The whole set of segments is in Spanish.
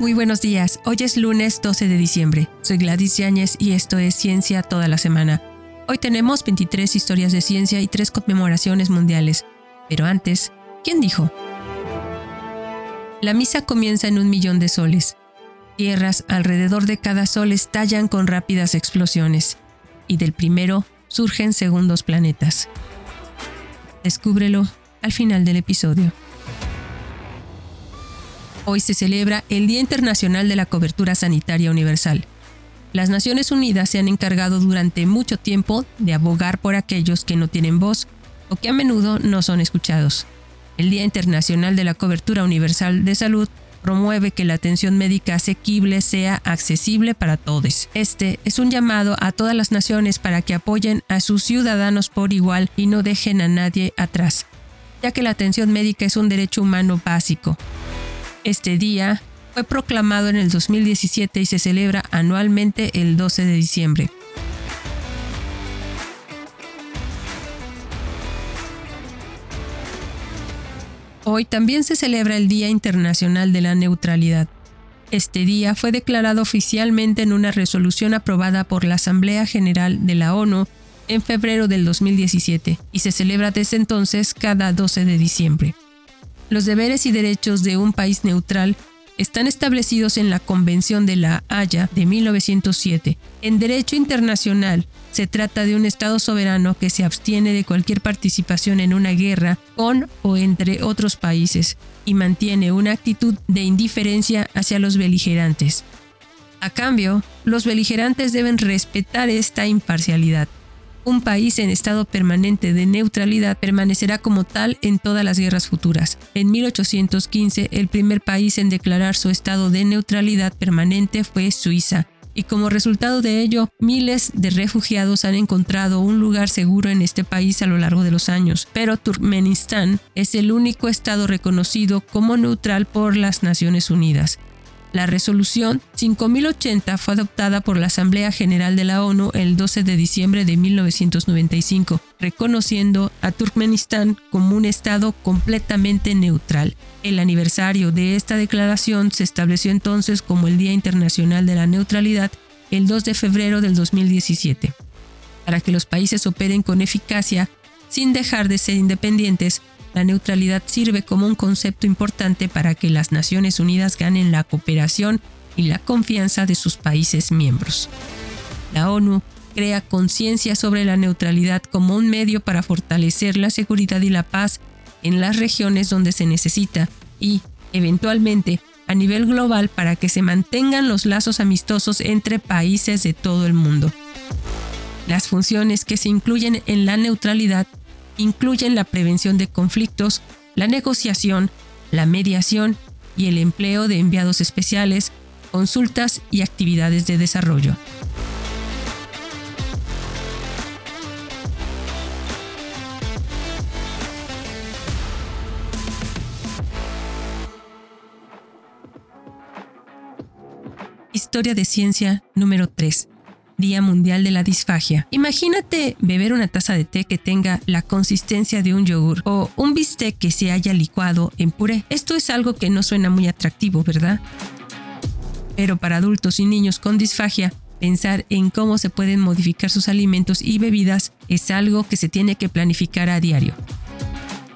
Muy buenos días, hoy es lunes 12 de diciembre. Soy Gladys Yáñez y esto es Ciencia toda la semana. Hoy tenemos 23 historias de ciencia y 3 conmemoraciones mundiales. Pero antes, ¿quién dijo? La misa comienza en un millón de soles. Tierras alrededor de cada sol estallan con rápidas explosiones, y del primero surgen segundos planetas. Descúbrelo al final del episodio. Hoy se celebra el Día Internacional de la Cobertura Sanitaria Universal. Las Naciones Unidas se han encargado durante mucho tiempo de abogar por aquellos que no tienen voz o que a menudo no son escuchados. El Día Internacional de la Cobertura Universal de Salud promueve que la atención médica asequible sea accesible para todos. Este es un llamado a todas las naciones para que apoyen a sus ciudadanos por igual y no dejen a nadie atrás, ya que la atención médica es un derecho humano básico. Este día fue proclamado en el 2017 y se celebra anualmente el 12 de diciembre. Hoy también se celebra el Día Internacional de la Neutralidad. Este día fue declarado oficialmente en una resolución aprobada por la Asamblea General de la ONU en febrero del 2017 y se celebra desde entonces cada 12 de diciembre. Los deberes y derechos de un país neutral están establecidos en la Convención de la Haya de 1907. En derecho internacional, se trata de un Estado soberano que se abstiene de cualquier participación en una guerra con o entre otros países y mantiene una actitud de indiferencia hacia los beligerantes. A cambio, los beligerantes deben respetar esta imparcialidad. Un país en estado permanente de neutralidad permanecerá como tal en todas las guerras futuras. En 1815, el primer país en declarar su estado de neutralidad permanente fue Suiza, y como resultado de ello, miles de refugiados han encontrado un lugar seguro en este país a lo largo de los años. Pero Turkmenistán es el único estado reconocido como neutral por las Naciones Unidas. La resolución 5080 fue adoptada por la Asamblea General de la ONU el 12 de diciembre de 1995, reconociendo a Turkmenistán como un Estado completamente neutral. El aniversario de esta declaración se estableció entonces como el Día Internacional de la Neutralidad el 2 de febrero del 2017. Para que los países operen con eficacia, sin dejar de ser independientes, la neutralidad sirve como un concepto importante para que las Naciones Unidas ganen la cooperación y la confianza de sus países miembros. La ONU crea conciencia sobre la neutralidad como un medio para fortalecer la seguridad y la paz en las regiones donde se necesita y, eventualmente, a nivel global para que se mantengan los lazos amistosos entre países de todo el mundo. Las funciones que se incluyen en la neutralidad incluyen la prevención de conflictos, la negociación, la mediación y el empleo de enviados especiales, consultas y actividades de desarrollo. Historia de ciencia número 3. Día Mundial de la Disfagia. Imagínate beber una taza de té que tenga la consistencia de un yogur o un bistec que se haya licuado en puré. Esto es algo que no suena muy atractivo, ¿verdad? Pero para adultos y niños con disfagia, pensar en cómo se pueden modificar sus alimentos y bebidas es algo que se tiene que planificar a diario.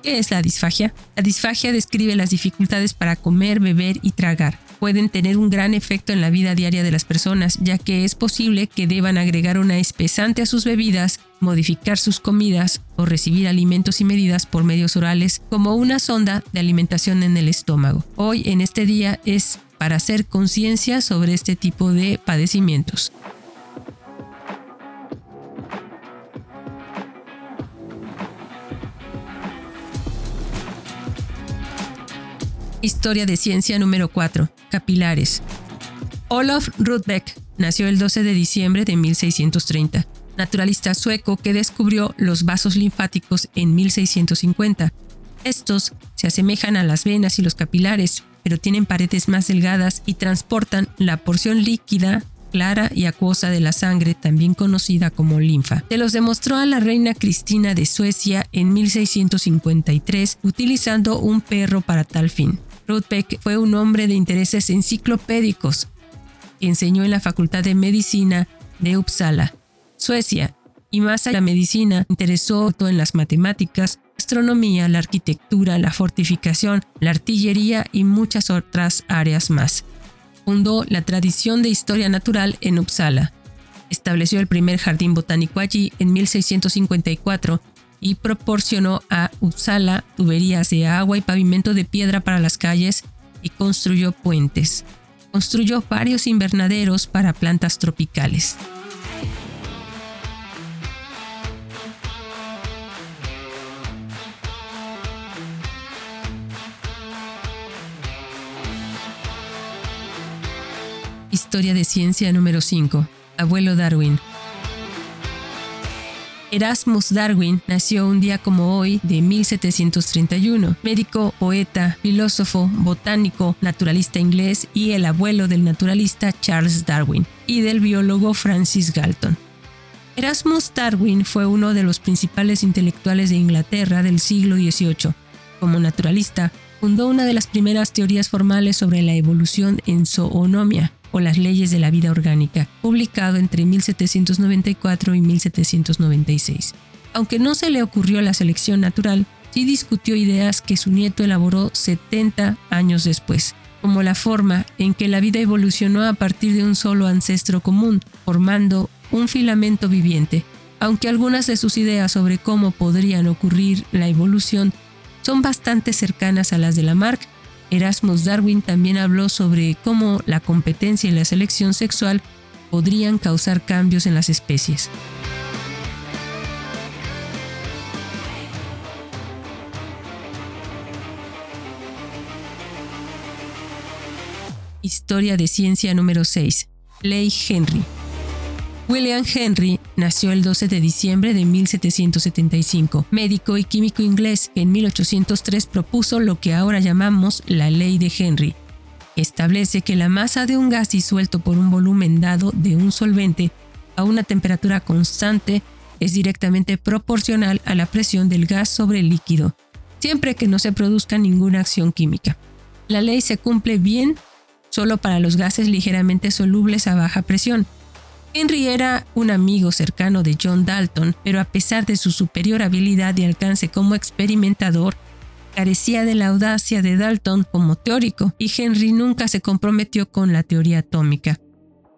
¿Qué es la disfagia? La disfagia describe las dificultades para comer, beber y tragar pueden tener un gran efecto en la vida diaria de las personas, ya que es posible que deban agregar una espesante a sus bebidas, modificar sus comidas o recibir alimentos y medidas por medios orales como una sonda de alimentación en el estómago. Hoy en este día es para hacer conciencia sobre este tipo de padecimientos. Historia de ciencia número 4. Capilares. Olof Rudbeck nació el 12 de diciembre de 1630, naturalista sueco que descubrió los vasos linfáticos en 1650. Estos se asemejan a las venas y los capilares, pero tienen paredes más delgadas y transportan la porción líquida clara y acuosa de la sangre, también conocida como linfa. Se los demostró a la reina Cristina de Suecia en 1653 utilizando un perro para tal fin. Rudbeck fue un hombre de intereses enciclopédicos. Enseñó en la Facultad de Medicina de Uppsala, Suecia, y más allá de la medicina, interesó en las matemáticas, astronomía, la arquitectura, la fortificación, la artillería y muchas otras áreas más. Fundó la tradición de historia natural en Uppsala. Estableció el primer jardín botánico allí en 1654 y proporcionó a Uppsala tuberías de agua y pavimento de piedra para las calles y construyó puentes. Construyó varios invernaderos para plantas tropicales. Historia de ciencia número 5. Abuelo Darwin. Erasmus Darwin nació un día como hoy de 1731, médico, poeta, filósofo, botánico, naturalista inglés y el abuelo del naturalista Charles Darwin y del biólogo Francis Galton. Erasmus Darwin fue uno de los principales intelectuales de Inglaterra del siglo XVIII. Como naturalista, fundó una de las primeras teorías formales sobre la evolución en zoonomia, o las leyes de la vida orgánica, publicado entre 1794 y 1796. Aunque no se le ocurrió la selección natural, sí discutió ideas que su nieto elaboró 70 años después, como la forma en que la vida evolucionó a partir de un solo ancestro común, formando un filamento viviente. Aunque algunas de sus ideas sobre cómo podrían ocurrir la evolución son bastante cercanas a las de Lamarck, Erasmus Darwin también habló sobre cómo la competencia y la selección sexual podrían causar cambios en las especies. Historia de ciencia número 6. Leigh Henry. William Henry nació el 12 de diciembre de 1775, médico y químico inglés que en 1803 propuso lo que ahora llamamos la ley de Henry. Establece que la masa de un gas disuelto por un volumen dado de un solvente a una temperatura constante es directamente proporcional a la presión del gas sobre el líquido, siempre que no se produzca ninguna acción química. La ley se cumple bien solo para los gases ligeramente solubles a baja presión, Henry era un amigo cercano de John Dalton, pero a pesar de su superior habilidad y alcance como experimentador, carecía de la audacia de Dalton como teórico, y Henry nunca se comprometió con la teoría atómica.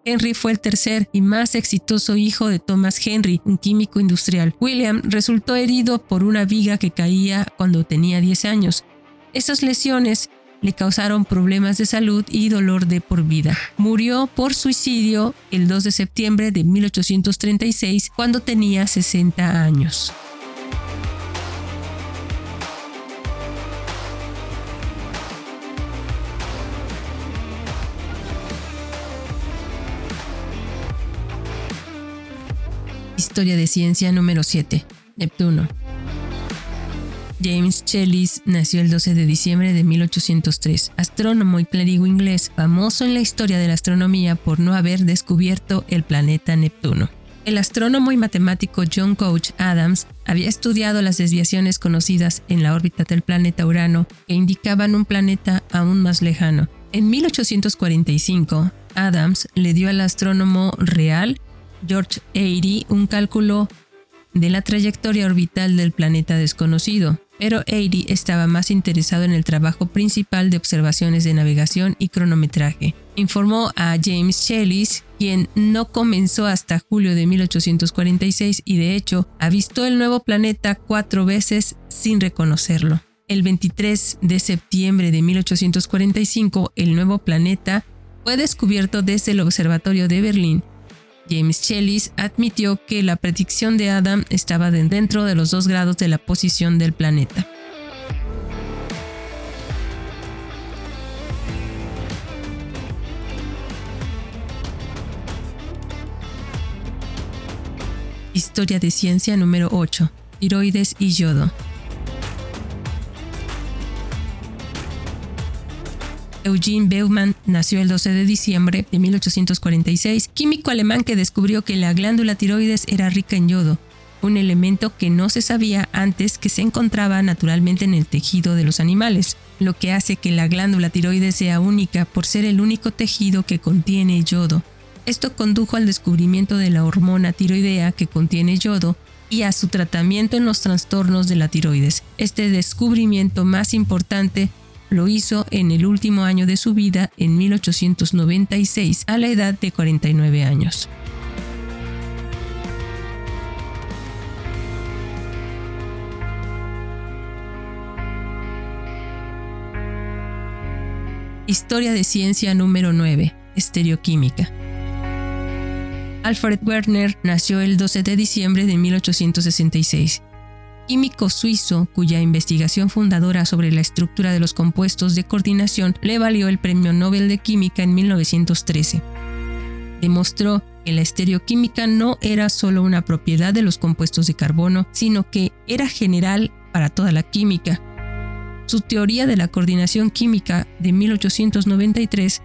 Henry fue el tercer y más exitoso hijo de Thomas Henry, un químico industrial. William resultó herido por una viga que caía cuando tenía 10 años. Esas lesiones le causaron problemas de salud y dolor de por vida. Murió por suicidio el 2 de septiembre de 1836 cuando tenía 60 años. Historia de ciencia número 7. Neptuno. James Chellis nació el 12 de diciembre de 1803, astrónomo y clérigo inglés, famoso en la historia de la astronomía por no haber descubierto el planeta Neptuno. El astrónomo y matemático John Couch Adams había estudiado las desviaciones conocidas en la órbita del planeta Urano que indicaban un planeta aún más lejano. En 1845, Adams le dio al astrónomo real George Airy un cálculo de la trayectoria orbital del planeta desconocido pero Airy estaba más interesado en el trabajo principal de observaciones de navegación y cronometraje. Informó a James Shellis, quien no comenzó hasta julio de 1846 y de hecho avistó el nuevo planeta cuatro veces sin reconocerlo. El 23 de septiembre de 1845, el nuevo planeta fue descubierto desde el Observatorio de Berlín James Chellis admitió que la predicción de Adam estaba dentro de los dos grados de la posición del planeta. Historia de ciencia número 8. Tiroides y yodo. Eugene Beumann nació el 12 de diciembre de 1846, químico alemán que descubrió que la glándula tiroides era rica en yodo. un elemento que no se sabía antes que se encontraba naturalmente en el tejido de los animales, lo que hace que la glándula tiroides sea única por ser el único tejido que contiene yodo. Esto condujo al descubrimiento de la hormona tiroidea que contiene yodo y a su tratamiento en los trastornos de la tiroides. Este descubrimiento más importante lo hizo en el último año de su vida, en 1896, a la edad de 49 años. Historia de ciencia número 9. Estereoquímica. Alfred Werner nació el 12 de diciembre de 1866. Químico suizo cuya investigación fundadora sobre la estructura de los compuestos de coordinación le valió el Premio Nobel de Química en 1913. Demostró que la estereoquímica no era solo una propiedad de los compuestos de carbono, sino que era general para toda la química, su teoría de la coordinación química de 1893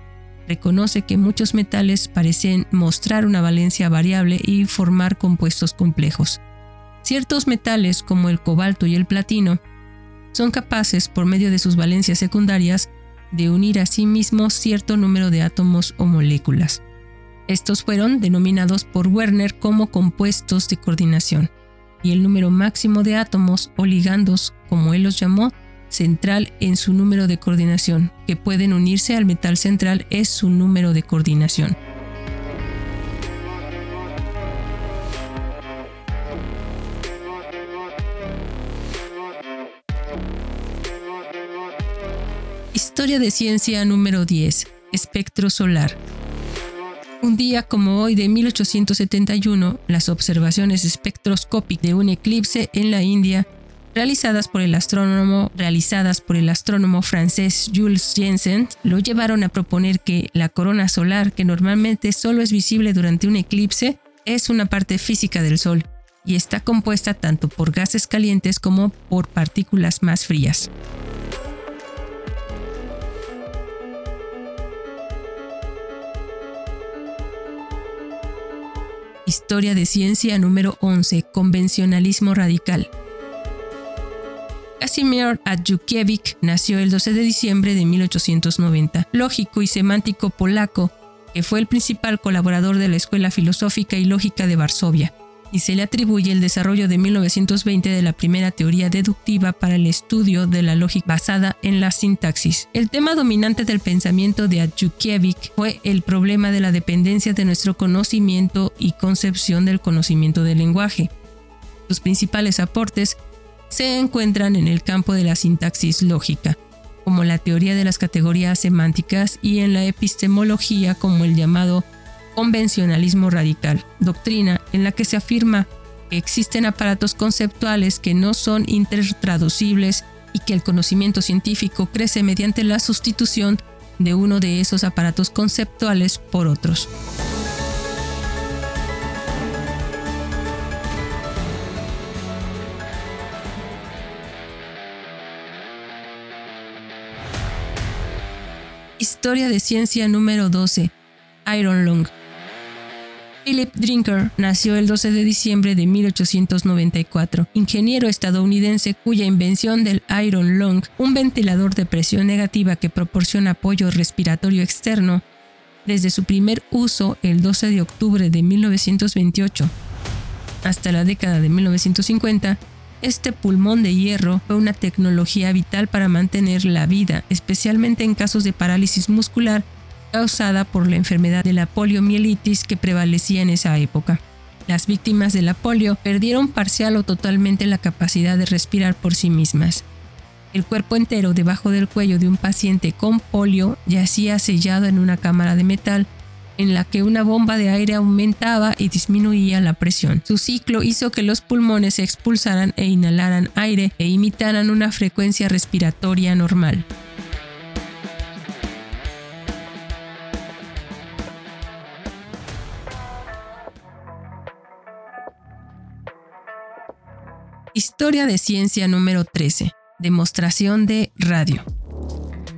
reconoce que muchos metales parecen mostrar una valencia variable y formar compuestos complejos. Ciertos metales, como el cobalto y el platino, son capaces, por medio de sus valencias secundarias, de unir a sí mismos cierto número de átomos o moléculas. Estos fueron denominados por Werner como compuestos de coordinación, y el número máximo de átomos o ligandos, como él los llamó, central en su número de coordinación, que pueden unirse al metal central es su número de coordinación. Historia de ciencia número 10. Espectro solar. Un día como hoy de 1871, las observaciones espectroscópicas de un eclipse en la India realizadas por el astrónomo, francés Jules Jensen, lo llevaron a proponer que la corona solar, que normalmente solo es visible durante un eclipse, es una parte física del Sol y está compuesta tanto por gases calientes como por partículas más frías. Historia de ciencia número 11. Convencionalismo radical. Casimir Adjukiewicz nació el 12 de diciembre de 1890, lógico y semántico polaco, que fue el principal colaborador de la Escuela Filosófica y Lógica de Varsovia, y se le atribuye el desarrollo de 1920 de la primera teoría deductiva para el estudio de la lógica basada en la sintaxis. El tema dominante del pensamiento de Adjukiewicz fue el problema de la dependencia de nuestro conocimiento y concepción del conocimiento del lenguaje. Sus principales aportes se encuentran en el campo de la sintaxis lógica, como la teoría de las categorías semánticas y en la epistemología como el llamado convencionalismo radical, doctrina en la que se afirma que existen aparatos conceptuales que no son intertraducibles y que el conocimiento científico crece mediante la sustitución de uno de esos aparatos conceptuales por otros. Historia de ciencia número 12. Iron Lung. Philip Drinker nació el 12 de diciembre de 1894, ingeniero estadounidense cuya invención del Iron Lung, un ventilador de presión negativa que proporciona apoyo respiratorio externo, desde su primer uso el 12 de octubre de 1928 hasta la década de 1950, este pulmón de hierro fue una tecnología vital para mantener la vida, especialmente en casos de parálisis muscular causada por la enfermedad de la poliomielitis que prevalecía en esa época. Las víctimas de la polio perdieron parcial o totalmente la capacidad de respirar por sí mismas. El cuerpo entero debajo del cuello de un paciente con polio yacía sellado en una cámara de metal en la que una bomba de aire aumentaba y disminuía la presión. Su ciclo hizo que los pulmones se expulsaran e inhalaran aire e imitaran una frecuencia respiratoria normal. Historia de ciencia número 13. Demostración de radio.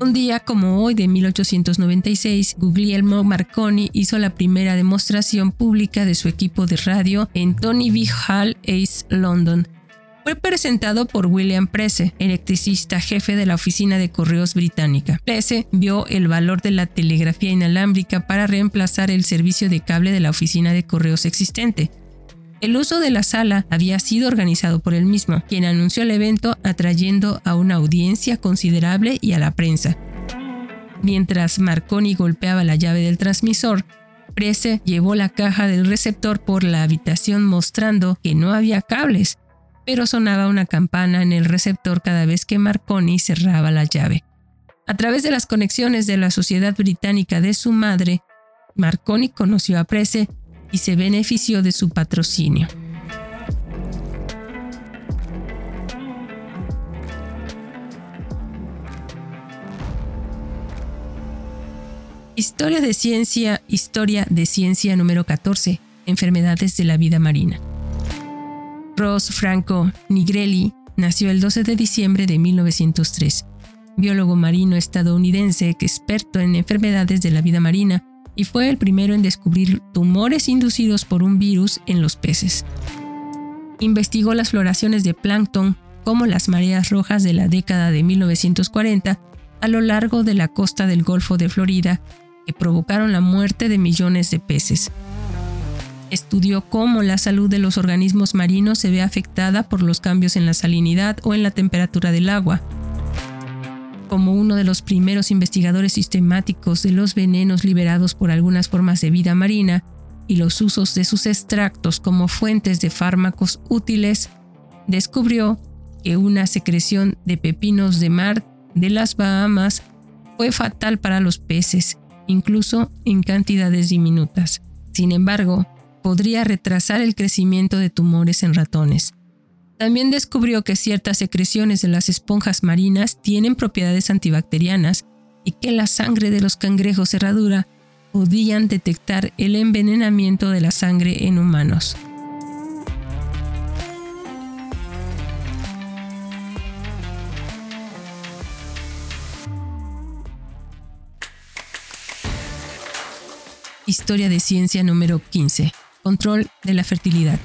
Un día como hoy de 1896, Guglielmo Marconi hizo la primera demostración pública de su equipo de radio en Tony V. Hall, East London. Fue presentado por William Prese, electricista jefe de la oficina de correos británica. Prese vio el valor de la telegrafía inalámbrica para reemplazar el servicio de cable de la oficina de correos existente. El uso de la sala había sido organizado por él mismo, quien anunció el evento atrayendo a una audiencia considerable y a la prensa. Mientras Marconi golpeaba la llave del transmisor, Prese llevó la caja del receptor por la habitación mostrando que no había cables, pero sonaba una campana en el receptor cada vez que Marconi cerraba la llave. A través de las conexiones de la Sociedad Británica de su madre, Marconi conoció a Prese y se benefició de su patrocinio. Historia de ciencia, historia de ciencia número 14, enfermedades de la vida marina. Ross Franco Nigrelli nació el 12 de diciembre de 1903, biólogo marino estadounidense experto en enfermedades de la vida marina y fue el primero en descubrir tumores inducidos por un virus en los peces. Investigó las floraciones de plancton como las mareas rojas de la década de 1940 a lo largo de la costa del Golfo de Florida que provocaron la muerte de millones de peces. Estudió cómo la salud de los organismos marinos se ve afectada por los cambios en la salinidad o en la temperatura del agua como uno de los primeros investigadores sistemáticos de los venenos liberados por algunas formas de vida marina y los usos de sus extractos como fuentes de fármacos útiles, descubrió que una secreción de pepinos de mar de las Bahamas fue fatal para los peces, incluso en cantidades diminutas. Sin embargo, podría retrasar el crecimiento de tumores en ratones. También descubrió que ciertas secreciones de las esponjas marinas tienen propiedades antibacterianas y que la sangre de los cangrejos cerradura podían detectar el envenenamiento de la sangre en humanos. Historia de ciencia número 15. Control de la fertilidad.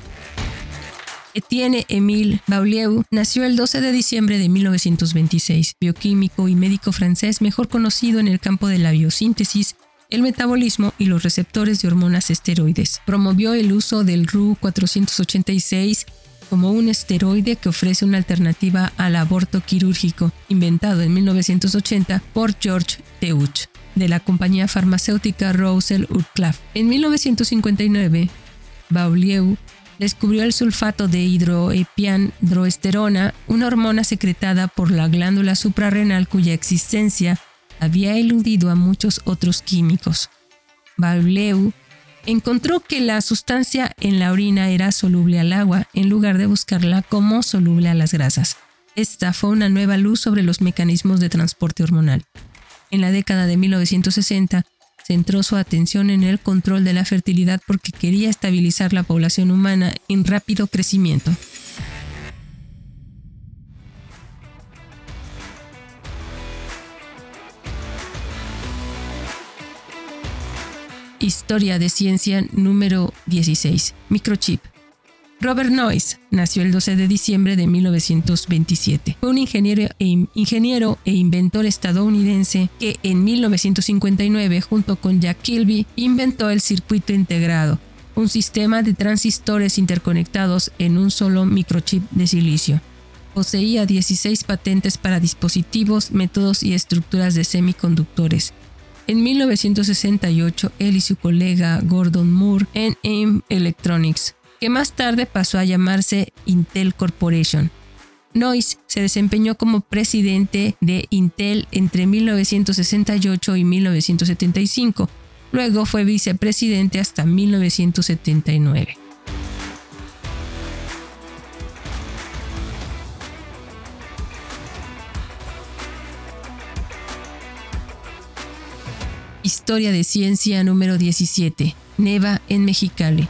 Etienne Émile Baulieu nació el 12 de diciembre de 1926, bioquímico y médico francés mejor conocido en el campo de la biosíntesis, el metabolismo y los receptores de hormonas esteroides. Promovió el uso del RU 486 como un esteroide que ofrece una alternativa al aborto quirúrgico, inventado en 1980 por George Teuch de la compañía farmacéutica Roussel Urclaf. En 1959, Baulieu descubrió el sulfato de hidroepiandroesterona, una hormona secretada por la glándula suprarrenal cuya existencia había eludido a muchos otros químicos. Bauleu encontró que la sustancia en la orina era soluble al agua en lugar de buscarla como soluble a las grasas. Esta fue una nueva luz sobre los mecanismos de transporte hormonal. En la década de 1960, centró su atención en el control de la fertilidad porque quería estabilizar la población humana en rápido crecimiento. Historia de ciencia número 16. Microchip. Robert Noyce nació el 12 de diciembre de 1927. Fue un ingeniero e, ingeniero e inventor estadounidense que en 1959, junto con Jack Kilby, inventó el circuito integrado, un sistema de transistores interconectados en un solo microchip de silicio. Poseía 16 patentes para dispositivos, métodos y estructuras de semiconductores. En 1968, él y su colega Gordon Moore en AIM Electronics que más tarde pasó a llamarse Intel Corporation. Noyce se desempeñó como presidente de Intel entre 1968 y 1975. Luego fue vicepresidente hasta 1979. Historia de ciencia número 17. Neva en Mexicali.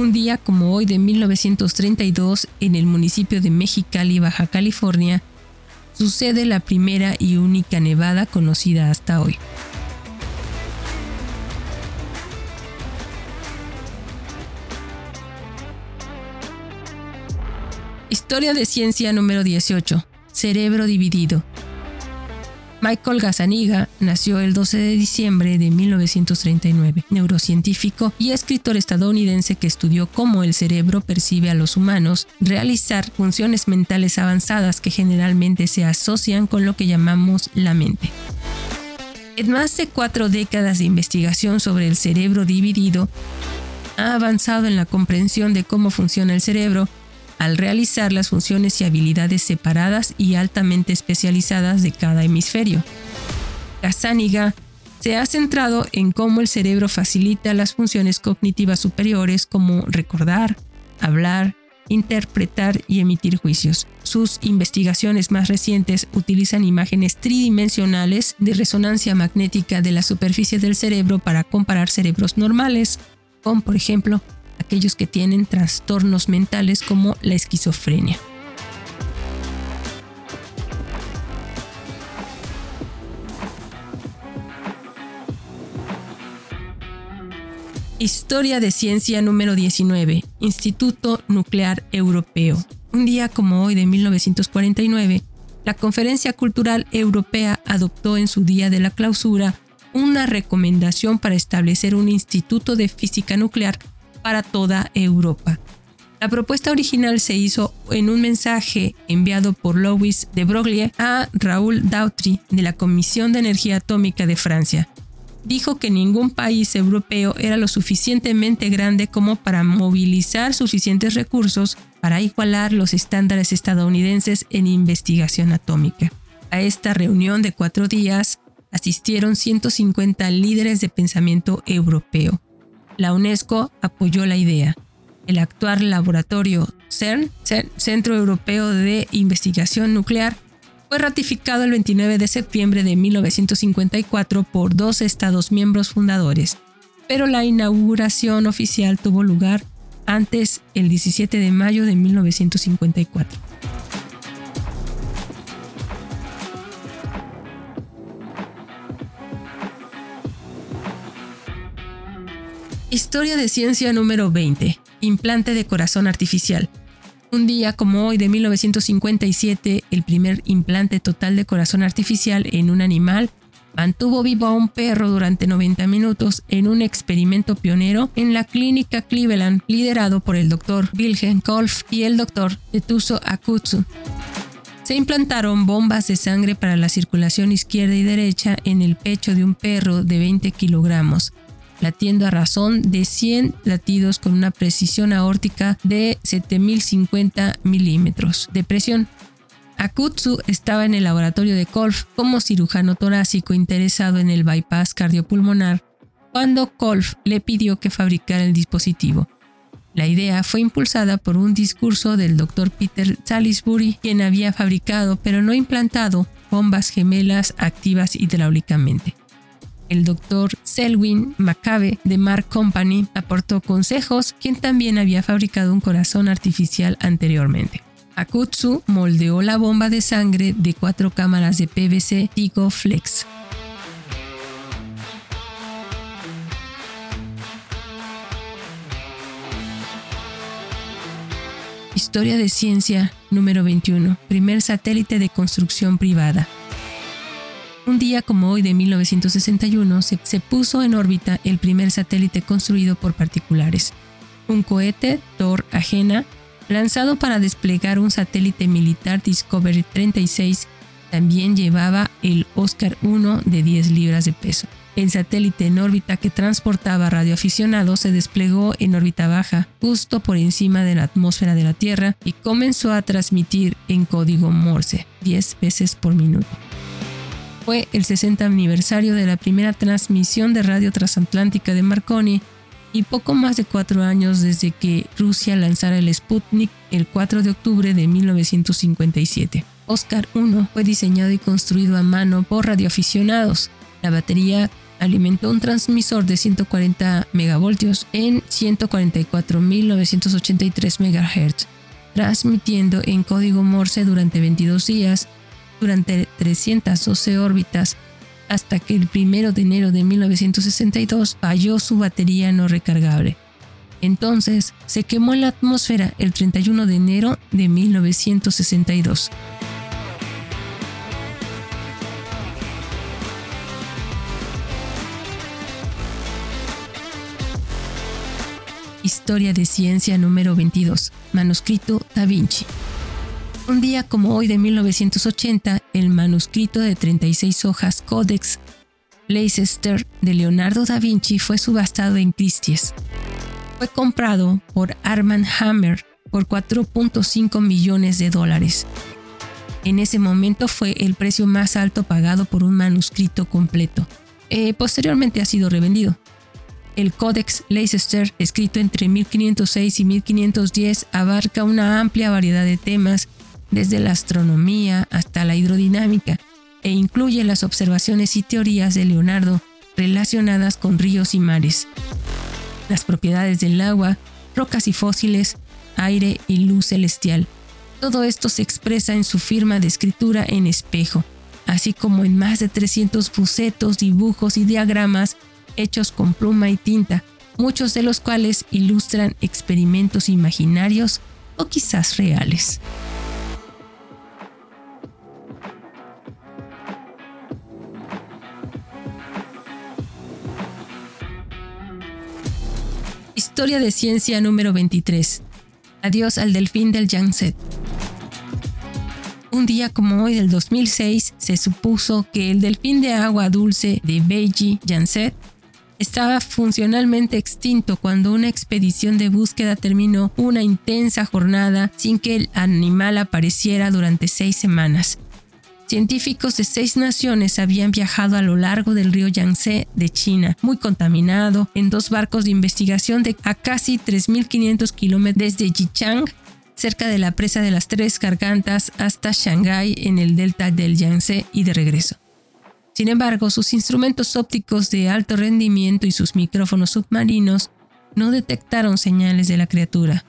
Un día como hoy de 1932, en el municipio de Mexicali, Baja California, sucede la primera y única nevada conocida hasta hoy. Historia de ciencia número 18. Cerebro dividido. Michael Gazzaniga nació el 12 de diciembre de 1939, neurocientífico y escritor estadounidense que estudió cómo el cerebro percibe a los humanos realizar funciones mentales avanzadas que generalmente se asocian con lo que llamamos la mente. En más de cuatro décadas de investigación sobre el cerebro dividido, ha avanzado en la comprensión de cómo funciona el cerebro al realizar las funciones y habilidades separadas y altamente especializadas de cada hemisferio. Gazzaniga se ha centrado en cómo el cerebro facilita las funciones cognitivas superiores como recordar, hablar, interpretar y emitir juicios. Sus investigaciones más recientes utilizan imágenes tridimensionales de resonancia magnética de la superficie del cerebro para comparar cerebros normales, con por ejemplo aquellos que tienen trastornos mentales como la esquizofrenia. Historia de Ciencia número 19, Instituto Nuclear Europeo. Un día como hoy de 1949, la Conferencia Cultural Europea adoptó en su día de la clausura una recomendación para establecer un instituto de física nuclear para toda Europa. La propuesta original se hizo en un mensaje enviado por Louis de Broglie a Raoul Dautry de la Comisión de Energía Atómica de Francia. Dijo que ningún país europeo era lo suficientemente grande como para movilizar suficientes recursos para igualar los estándares estadounidenses en investigación atómica. A esta reunión de cuatro días asistieron 150 líderes de pensamiento europeo la UNESCO apoyó la idea. El actual laboratorio CERN, Centro Europeo de Investigación Nuclear, fue ratificado el 29 de septiembre de 1954 por dos Estados miembros fundadores, pero la inauguración oficial tuvo lugar antes el 17 de mayo de 1954. Historia de ciencia número 20. Implante de corazón artificial. Un día como hoy de 1957, el primer implante total de corazón artificial en un animal mantuvo vivo a un perro durante 90 minutos en un experimento pionero en la clínica Cleveland, liderado por el doctor Wilhelm Kolf y el doctor Tetuso Akutsu. Se implantaron bombas de sangre para la circulación izquierda y derecha en el pecho de un perro de 20 kilogramos latiendo a razón de 100 latidos con una precisión aórtica de 7050 milímetros de presión. Akutsu estaba en el laboratorio de Kolf como cirujano torácico interesado en el bypass cardiopulmonar cuando Kolf le pidió que fabricara el dispositivo. La idea fue impulsada por un discurso del Dr. Peter Salisbury, quien había fabricado pero no implantado bombas gemelas activas hidráulicamente el doctor Selwyn McCabe de Mark Company aportó consejos, quien también había fabricado un corazón artificial anteriormente. Akutsu moldeó la bomba de sangre de cuatro cámaras de PVC Tigo Flex. Historia de ciencia número 21. Primer satélite de construcción privada. Un día como hoy de 1961 se, puso en órbita el primer satélite construido por particulares, un cohete Thor Agena, lanzado para desplegar un satélite militar Discovery 36, también llevaba el Oscar 1 de 10 libras de peso. El satélite en órbita que transportaba radioaficionados se desplegó en órbita baja, justo por encima de la atmósfera de la Tierra, y comenzó a transmitir en código Morse, 10 veces por minuto fue el 60 aniversario de la primera transmisión de radio transatlántica de Marconi y poco más de cuatro años desde que Rusia lanzara el Sputnik el 4 de octubre de 1957. Oscar 1 fue diseñado y construido a mano por radioaficionados. La batería alimentó un transmisor de 140 megavoltios en 144.983 MHz, transmitiendo en código Morse durante 22 días durante 312 órbitas hasta que el 1 de enero de 1962 falló su batería no recargable. Entonces se quemó en la atmósfera el 31 de enero de 1962. Historia de Ciencia número 22, manuscrito Da Vinci. Un día como hoy de 1980, el manuscrito de 36 hojas Codex Leicester de Leonardo da Vinci fue subastado en Christie's. Fue comprado por Armand Hammer por 4.5 millones de dólares. En ese momento fue el precio más alto pagado por un manuscrito completo. Eh, posteriormente ha sido revendido. El Codex Leicester, escrito entre 1506 y 1510, abarca una amplia variedad de temas, desde la astronomía hasta la hidrodinámica, e incluye las observaciones y teorías de Leonardo relacionadas con ríos y mares, las propiedades del agua, rocas y fósiles, aire y luz celestial. Todo esto se expresa en su firma de escritura en espejo, así como en más de 300 bocetos, dibujos y diagramas hechos con pluma y tinta, muchos de los cuales ilustran experimentos imaginarios o quizás reales. Historia de ciencia número 23. Adiós al delfín del Yangtze. Un día como hoy del 2006 se supuso que el delfín de agua dulce de Beiji Yangtze estaba funcionalmente extinto cuando una expedición de búsqueda terminó una intensa jornada sin que el animal apareciera durante seis semanas. Científicos de seis naciones habían viajado a lo largo del río Yangtze de China, muy contaminado, en dos barcos de investigación de a casi 3.500 kilómetros desde Yichang, cerca de la presa de las Tres Gargantas, hasta Shanghái en el delta del Yangtze y de regreso. Sin embargo, sus instrumentos ópticos de alto rendimiento y sus micrófonos submarinos no detectaron señales de la criatura.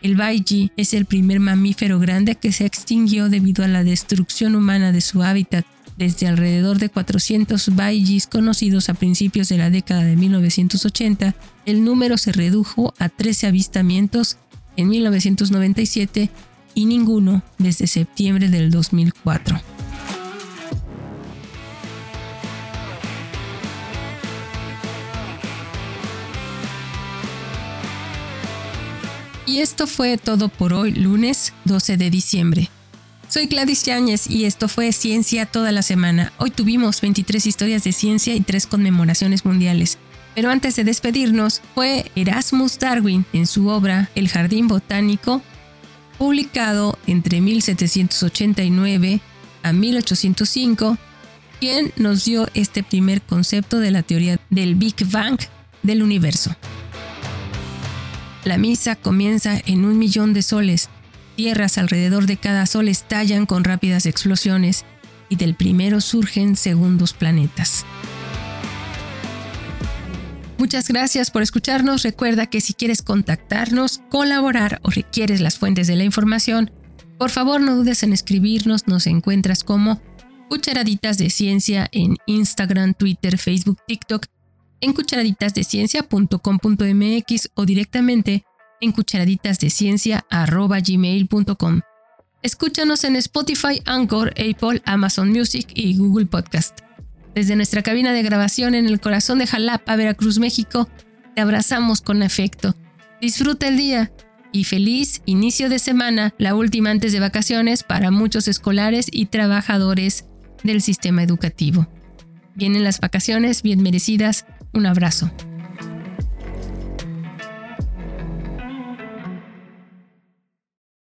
El baiji es el primer mamífero grande que se extinguió debido a la destrucción humana de su hábitat. Desde alrededor de 400 baijis conocidos a principios de la década de 1980, el número se redujo a 13 avistamientos en 1997 y ninguno desde septiembre del 2004. Y esto fue todo por hoy, lunes 12 de diciembre. Soy Gladys Yáñez y esto fue Ciencia toda la semana. Hoy tuvimos 23 historias de ciencia y 3 conmemoraciones mundiales. Pero antes de despedirnos, fue Erasmus Darwin en su obra El Jardín Botánico, publicado entre 1789 a 1805, quien nos dio este primer concepto de la teoría del Big Bang del universo. La misa comienza en un millón de soles. Tierras alrededor de cada sol estallan con rápidas explosiones y del primero surgen segundos planetas. Muchas gracias por escucharnos. Recuerda que si quieres contactarnos, colaborar o requieres las fuentes de la información, por favor no dudes en escribirnos. Nos encuentras como Cucharaditas de Ciencia en Instagram, Twitter, Facebook, TikTok en cucharaditasdeciencia.com.mx o directamente en cucharaditasdeciencia.gmail.com. Escúchanos en Spotify, Anchor, Apple, Amazon Music y Google Podcast. Desde nuestra cabina de grabación en el corazón de Jalapa, Veracruz, México, te abrazamos con afecto. Disfruta el día y feliz inicio de semana, la última antes de vacaciones para muchos escolares y trabajadores del sistema educativo. Vienen las vacaciones bien merecidas un abrazo.